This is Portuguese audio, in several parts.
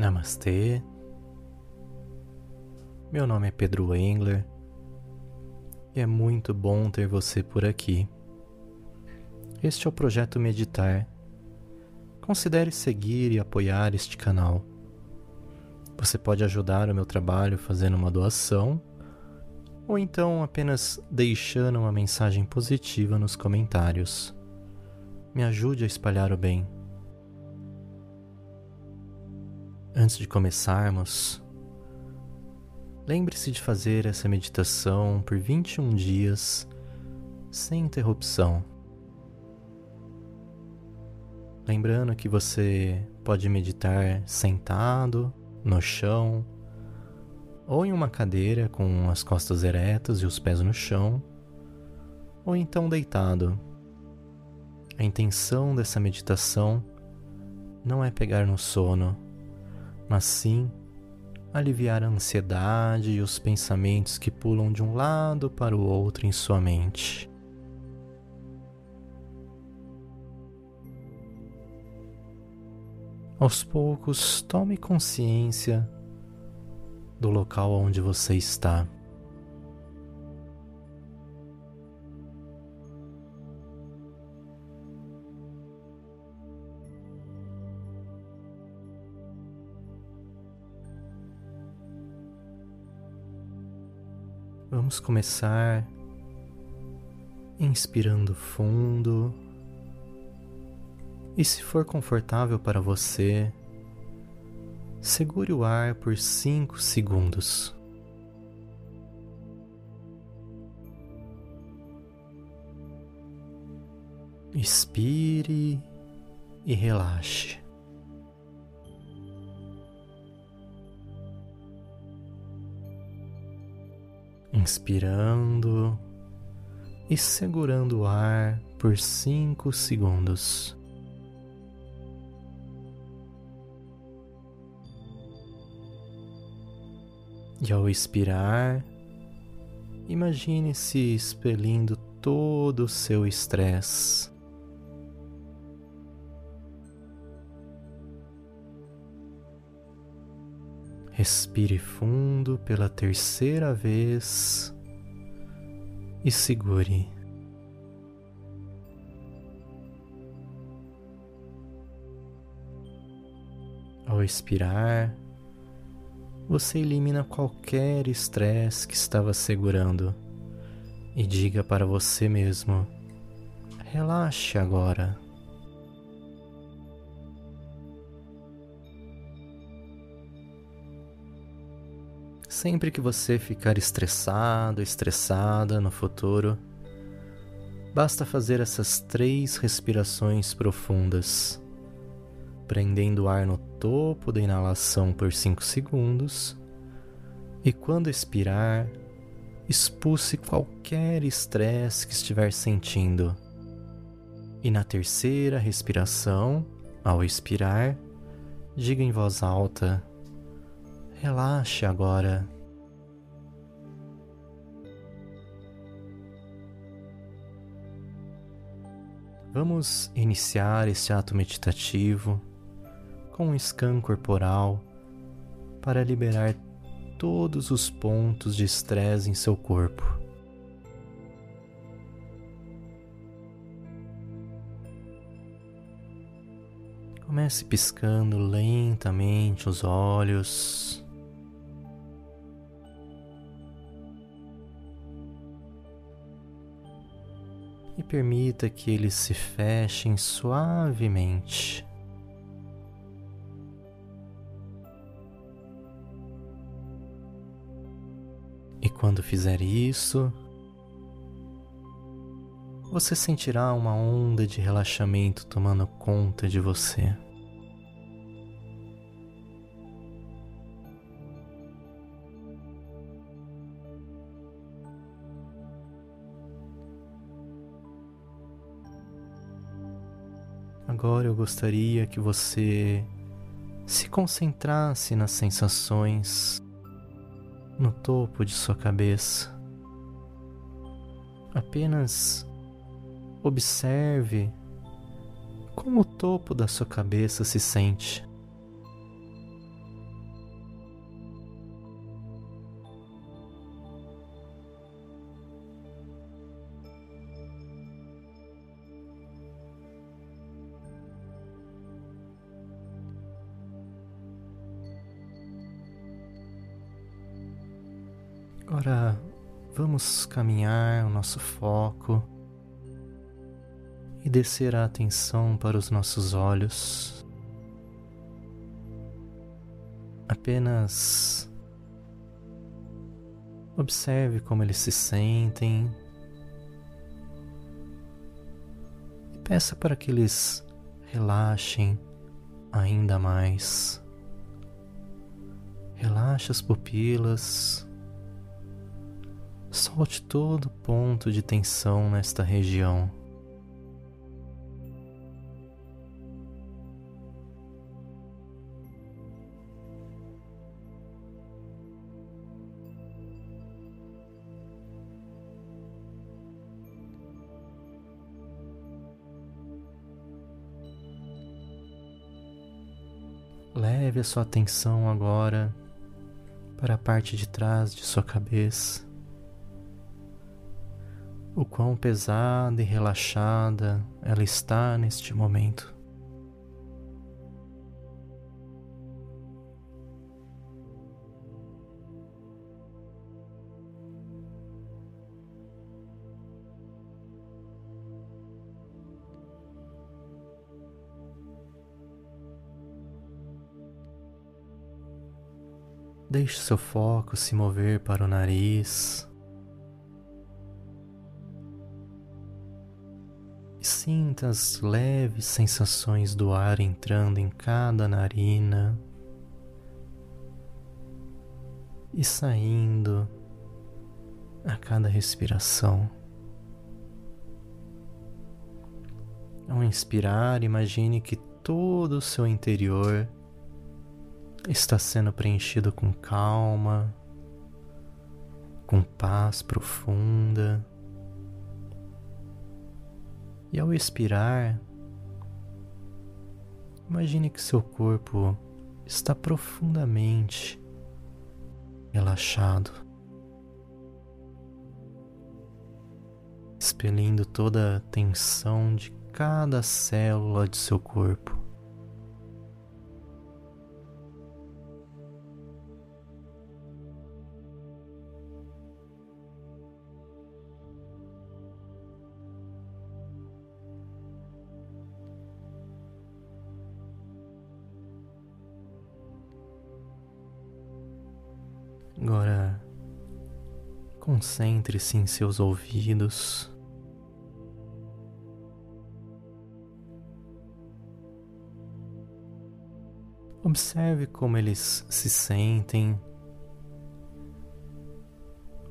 Namastê. Meu nome é Pedro Engler e é muito bom ter você por aqui. Este é o projeto Meditar. Considere seguir e apoiar este canal. Você pode ajudar o meu trabalho fazendo uma doação ou então apenas deixando uma mensagem positiva nos comentários. Me ajude a espalhar o bem. Antes de começarmos, lembre-se de fazer essa meditação por 21 dias sem interrupção. Lembrando que você pode meditar sentado, no chão, ou em uma cadeira com as costas eretas e os pés no chão, ou então deitado. A intenção dessa meditação não é pegar no sono mas sim aliviar a ansiedade e os pensamentos que pulam de um lado para o outro em sua mente. Aos poucos, tome consciência do local onde você está. Vamos começar inspirando fundo. E se for confortável para você, segure o ar por 5 segundos. Expire e relaxe. Inspirando e segurando o ar por cinco segundos. E ao expirar, imagine-se expelindo todo o seu estresse. Respire fundo pela terceira vez e segure. Ao expirar, você elimina qualquer estresse que estava segurando e diga para você mesmo: relaxe agora. Sempre que você ficar estressado, estressada no futuro, basta fazer essas três respirações profundas, prendendo o ar no topo da inalação por 5 segundos e quando expirar, expulse qualquer estresse que estiver sentindo. E na terceira respiração, ao expirar, diga em voz alta: Relaxe agora. Vamos iniciar este ato meditativo com um scan corporal para liberar todos os pontos de estresse em seu corpo. Comece piscando lentamente os olhos. E permita que eles se fechem suavemente. E quando fizer isso, você sentirá uma onda de relaxamento tomando conta de você. Agora eu gostaria que você se concentrasse nas sensações no topo de sua cabeça. Apenas observe como o topo da sua cabeça se sente. Vamos caminhar o nosso foco e descer a atenção para os nossos olhos. Apenas observe como eles se sentem e peça para que eles relaxem ainda mais. Relaxe as pupilas. Solte todo ponto de tensão nesta região. Leve a sua atenção agora para a parte de trás de sua cabeça o quão pesada e relaxada ela está neste momento. Deixe seu foco se mover para o nariz, Sinta as leves sensações do ar entrando em cada narina e saindo a cada respiração. Ao inspirar, imagine que todo o seu interior está sendo preenchido com calma, com paz profunda. E ao expirar, imagine que seu corpo está profundamente relaxado, expelindo toda a tensão de cada célula de seu corpo. Concentre-se em seus ouvidos. Observe como eles se sentem,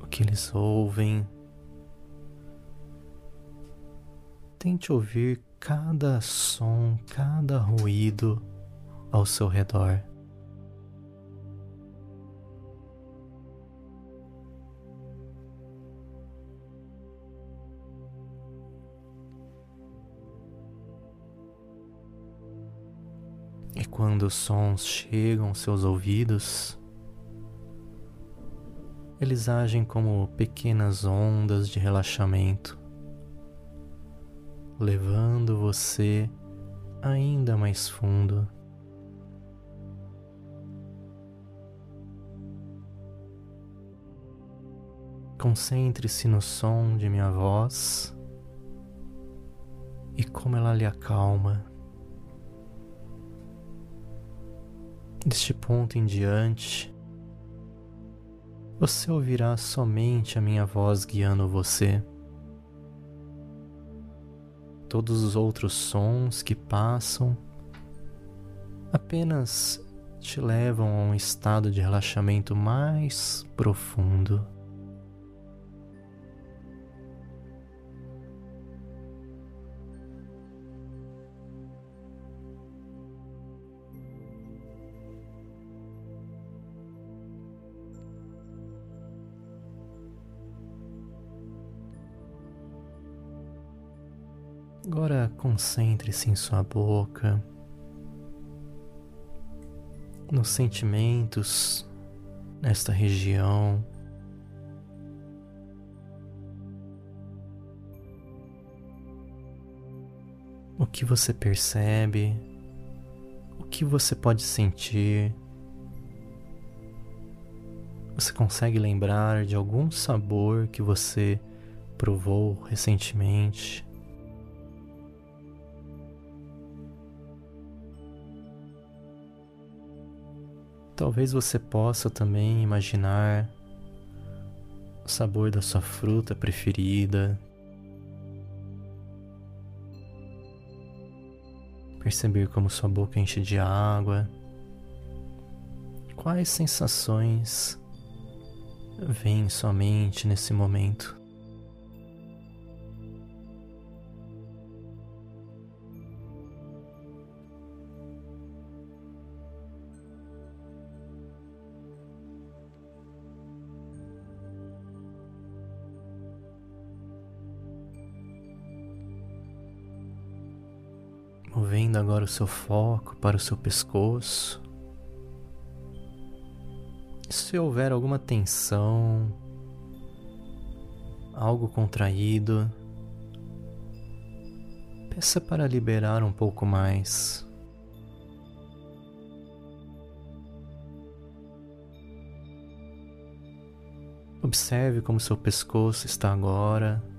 o que eles ouvem. Tente ouvir cada som, cada ruído ao seu redor. Quando os sons chegam aos seus ouvidos, eles agem como pequenas ondas de relaxamento, levando você ainda mais fundo. Concentre-se no som de minha voz e como ela lhe acalma. Deste ponto em diante, você ouvirá somente a minha voz guiando você. Todos os outros sons que passam apenas te levam a um estado de relaxamento mais profundo. Agora concentre-se em sua boca, nos sentimentos nesta região. O que você percebe, o que você pode sentir, Você consegue lembrar de algum sabor que você provou recentemente? Talvez você possa também imaginar o sabor da sua fruta preferida. Perceber como sua boca enche de água. Quais sensações vêm em sua mente nesse momento? Movendo agora o seu foco para o seu pescoço. Se houver alguma tensão, algo contraído, peça para liberar um pouco mais. Observe como seu pescoço está agora.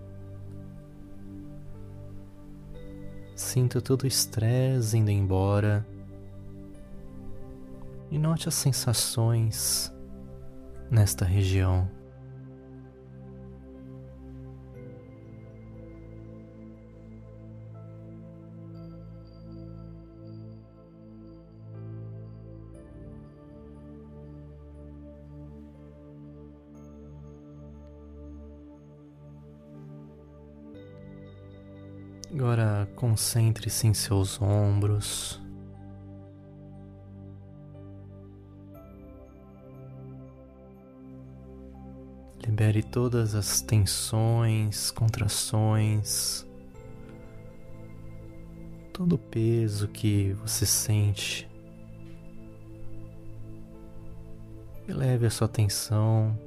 Sinta todo o estresse indo embora. E note as sensações nesta região. Concentre-se em seus ombros. Libere todas as tensões, contrações, todo o peso que você sente. E leve a sua atenção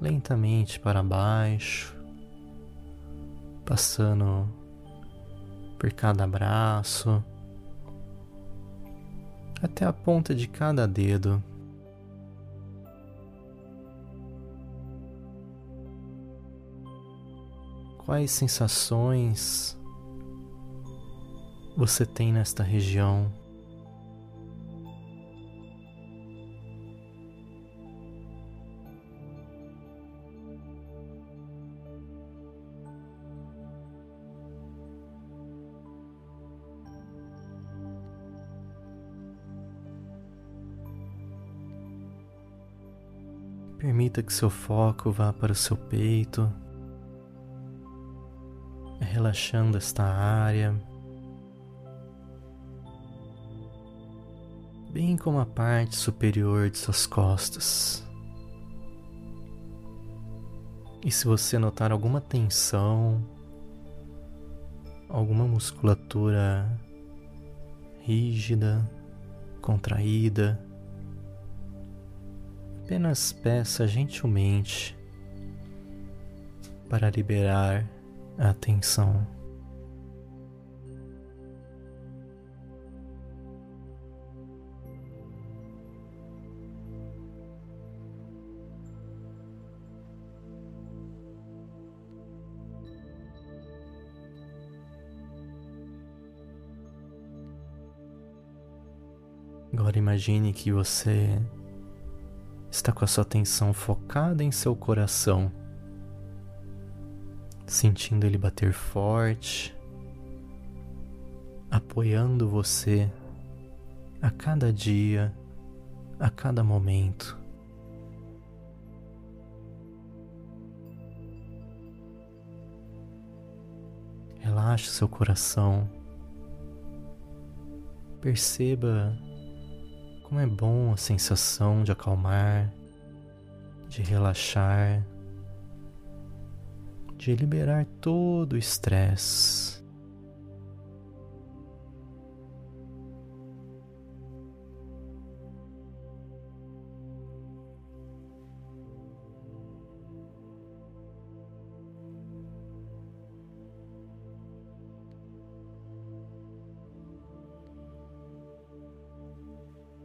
lentamente para baixo passando por cada braço, até a ponta de cada dedo. Quais sensações você tem nesta região? Permita que seu foco vá para o seu peito, relaxando esta área, bem como a parte superior de suas costas. E se você notar alguma tensão, alguma musculatura rígida, contraída, apenas peça gentilmente para liberar a atenção. Agora imagine que você está com a sua atenção focada em seu coração, sentindo ele bater forte, apoiando você a cada dia, a cada momento. Relaxe seu coração. Perceba como é bom a sensação de acalmar, de relaxar, de liberar todo o estresse.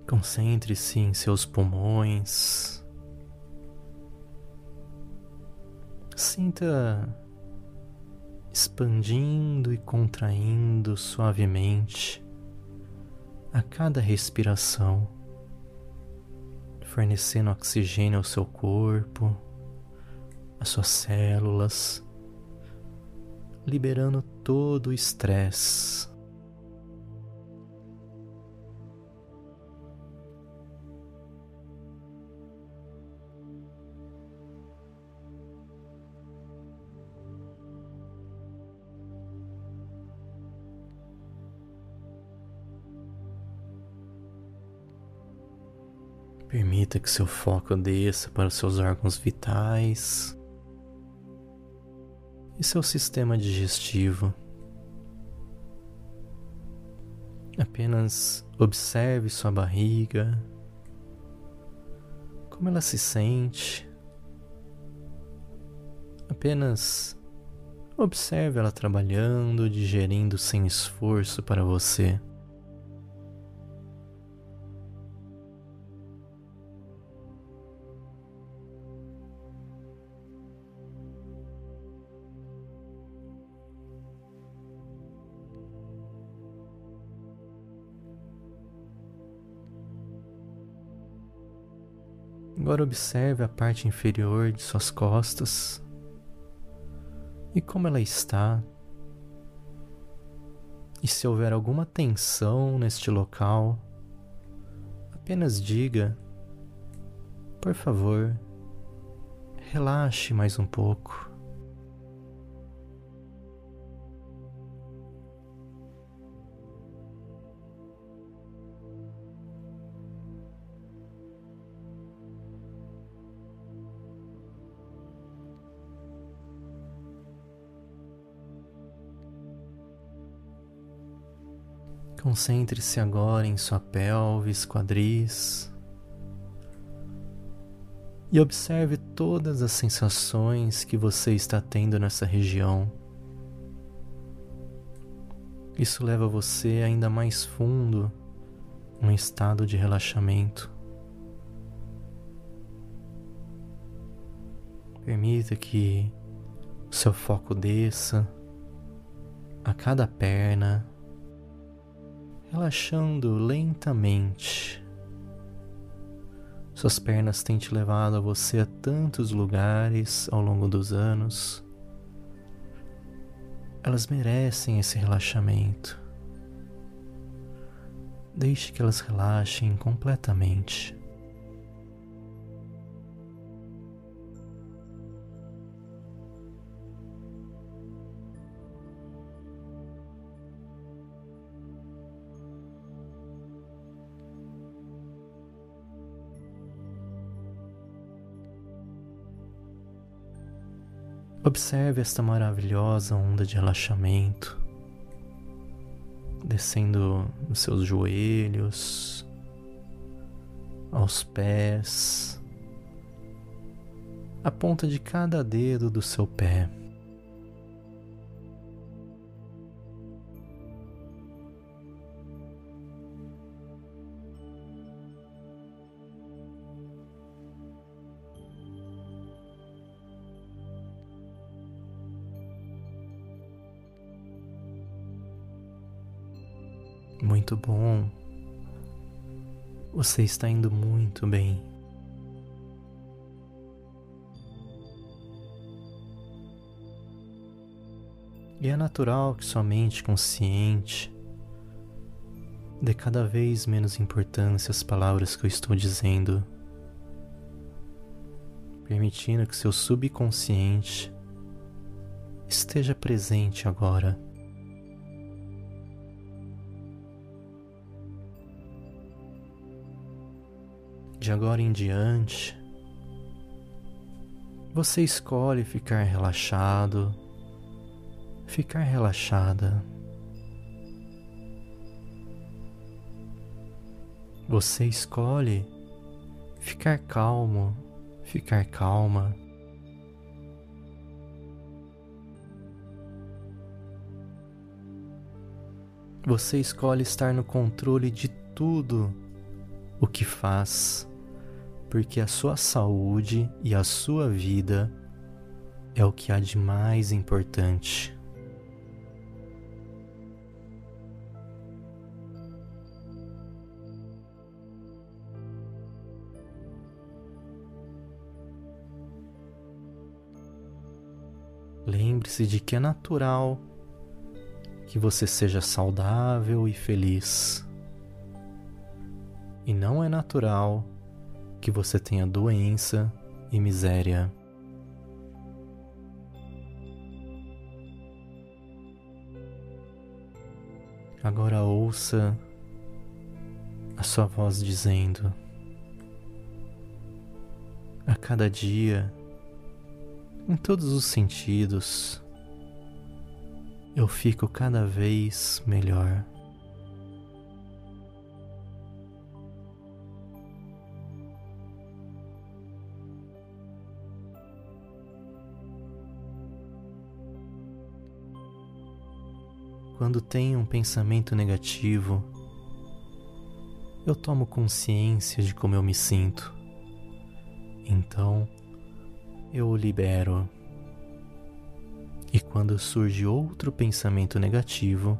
Concentre-se em seus pulmões. Sinta expandindo e contraindo suavemente a cada respiração, fornecendo oxigênio ao seu corpo, às suas células, liberando todo o estresse Permita que seu foco desça para os seus órgãos vitais e seu sistema digestivo. Apenas observe sua barriga, como ela se sente. Apenas observe ela trabalhando, digerindo sem esforço para você. Agora observe a parte inferior de suas costas e como ela está. E se houver alguma tensão neste local, apenas diga, por favor, relaxe mais um pouco. Concentre-se agora em sua pelvis, quadris e observe todas as sensações que você está tendo nessa região. Isso leva você ainda mais fundo num estado de relaxamento. Permita que o seu foco desça a cada perna relaxando lentamente. Suas pernas têm te levado a você a tantos lugares ao longo dos anos. Elas merecem esse relaxamento. Deixe que elas relaxem completamente. Observe esta maravilhosa onda de relaxamento descendo nos seus joelhos, aos pés, a ponta de cada dedo do seu pé. Muito bom. Você está indo muito bem. E é natural que sua mente consciente dê cada vez menos importância às palavras que eu estou dizendo, permitindo que seu subconsciente esteja presente agora. De agora em diante, você escolhe ficar relaxado, ficar relaxada. Você escolhe ficar calmo, ficar calma. Você escolhe estar no controle de tudo o que faz porque a sua saúde e a sua vida é o que há de mais importante. Lembre-se de que é natural que você seja saudável e feliz. E não é natural que você tenha doença e miséria. Agora ouça a sua voz dizendo: A cada dia em todos os sentidos, eu fico cada vez melhor. Quando tenho um pensamento negativo, eu tomo consciência de como eu me sinto. Então, eu o libero. E quando surge outro pensamento negativo,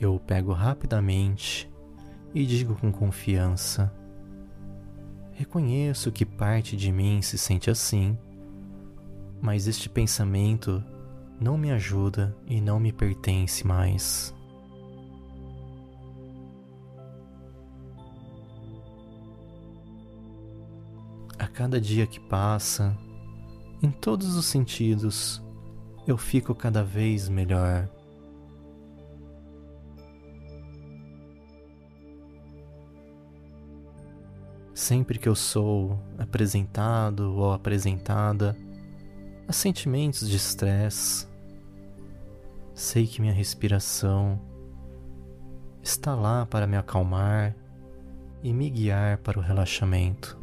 eu o pego rapidamente e digo com confiança: Reconheço que parte de mim se sente assim, mas este pensamento não me ajuda e não me pertence mais. A cada dia que passa, em todos os sentidos, eu fico cada vez melhor. Sempre que eu sou apresentado ou apresentada a sentimentos de estresse, sei que minha respiração está lá para me acalmar e me guiar para o relaxamento.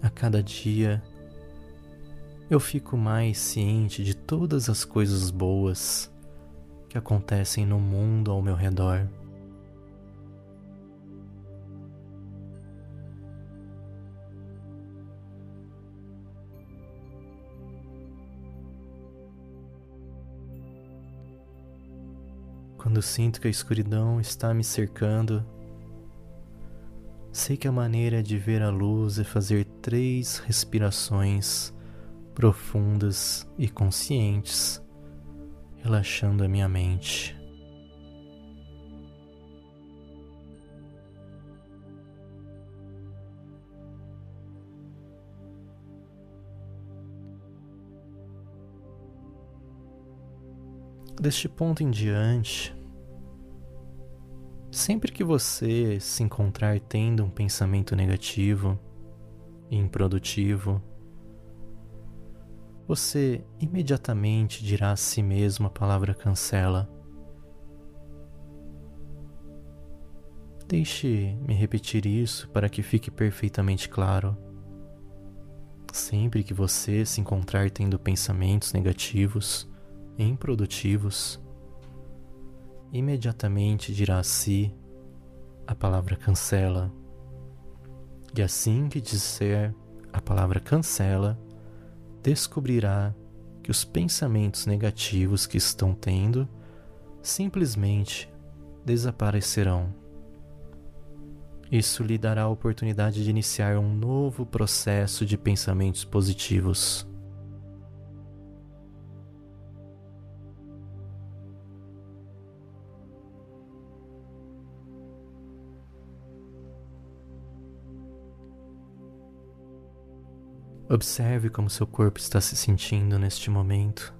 A cada dia eu fico mais ciente de todas as coisas boas que acontecem no mundo ao meu redor. Quando sinto que a escuridão está me cercando, Sei que a maneira de ver a luz é fazer três respirações profundas e conscientes, relaxando a minha mente. Deste ponto em diante, Sempre que você se encontrar tendo um pensamento negativo e improdutivo, você imediatamente dirá a si mesmo a palavra cancela. Deixe-me repetir isso para que fique perfeitamente claro. Sempre que você se encontrar tendo pensamentos negativos e improdutivos, imediatamente dirá a si a palavra cancela. E assim que disser a palavra cancela, descobrirá que os pensamentos negativos que estão tendo simplesmente desaparecerão. Isso lhe dará a oportunidade de iniciar um novo processo de pensamentos positivos. Observe como seu corpo está se sentindo neste momento.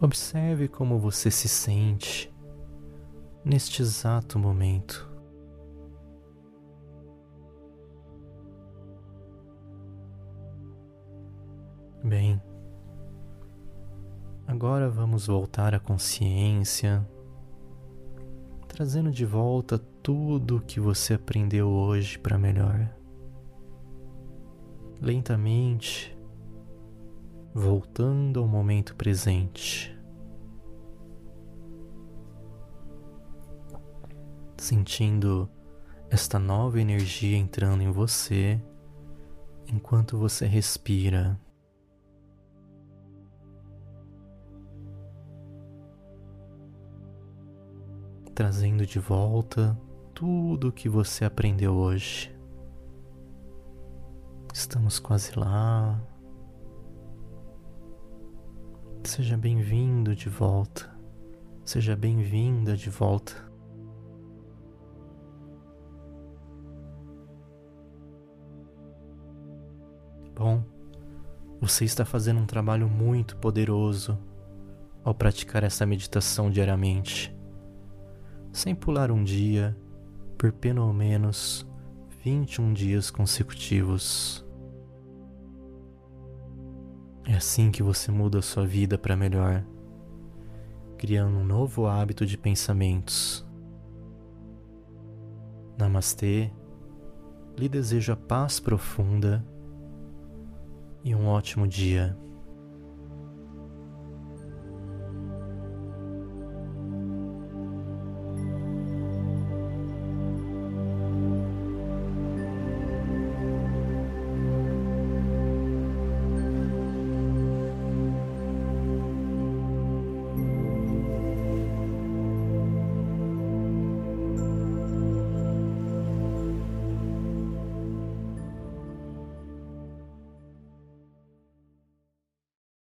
Observe como você se sente neste exato momento. Bem, agora vamos voltar à consciência trazendo de volta tudo o que você aprendeu hoje para melhor. Lentamente, voltando ao momento presente. sentindo esta nova energia entrando em você enquanto você respira. Trazendo de volta tudo o que você aprendeu hoje. Estamos quase lá. Seja bem-vindo de volta. Seja bem-vinda de volta. Bom, você está fazendo um trabalho muito poderoso ao praticar essa meditação diariamente, sem pular um dia por pelo menos 21 dias consecutivos. É assim que você muda a sua vida para melhor, criando um novo hábito de pensamentos. Namastê, lhe desejo a paz profunda e um ótimo dia.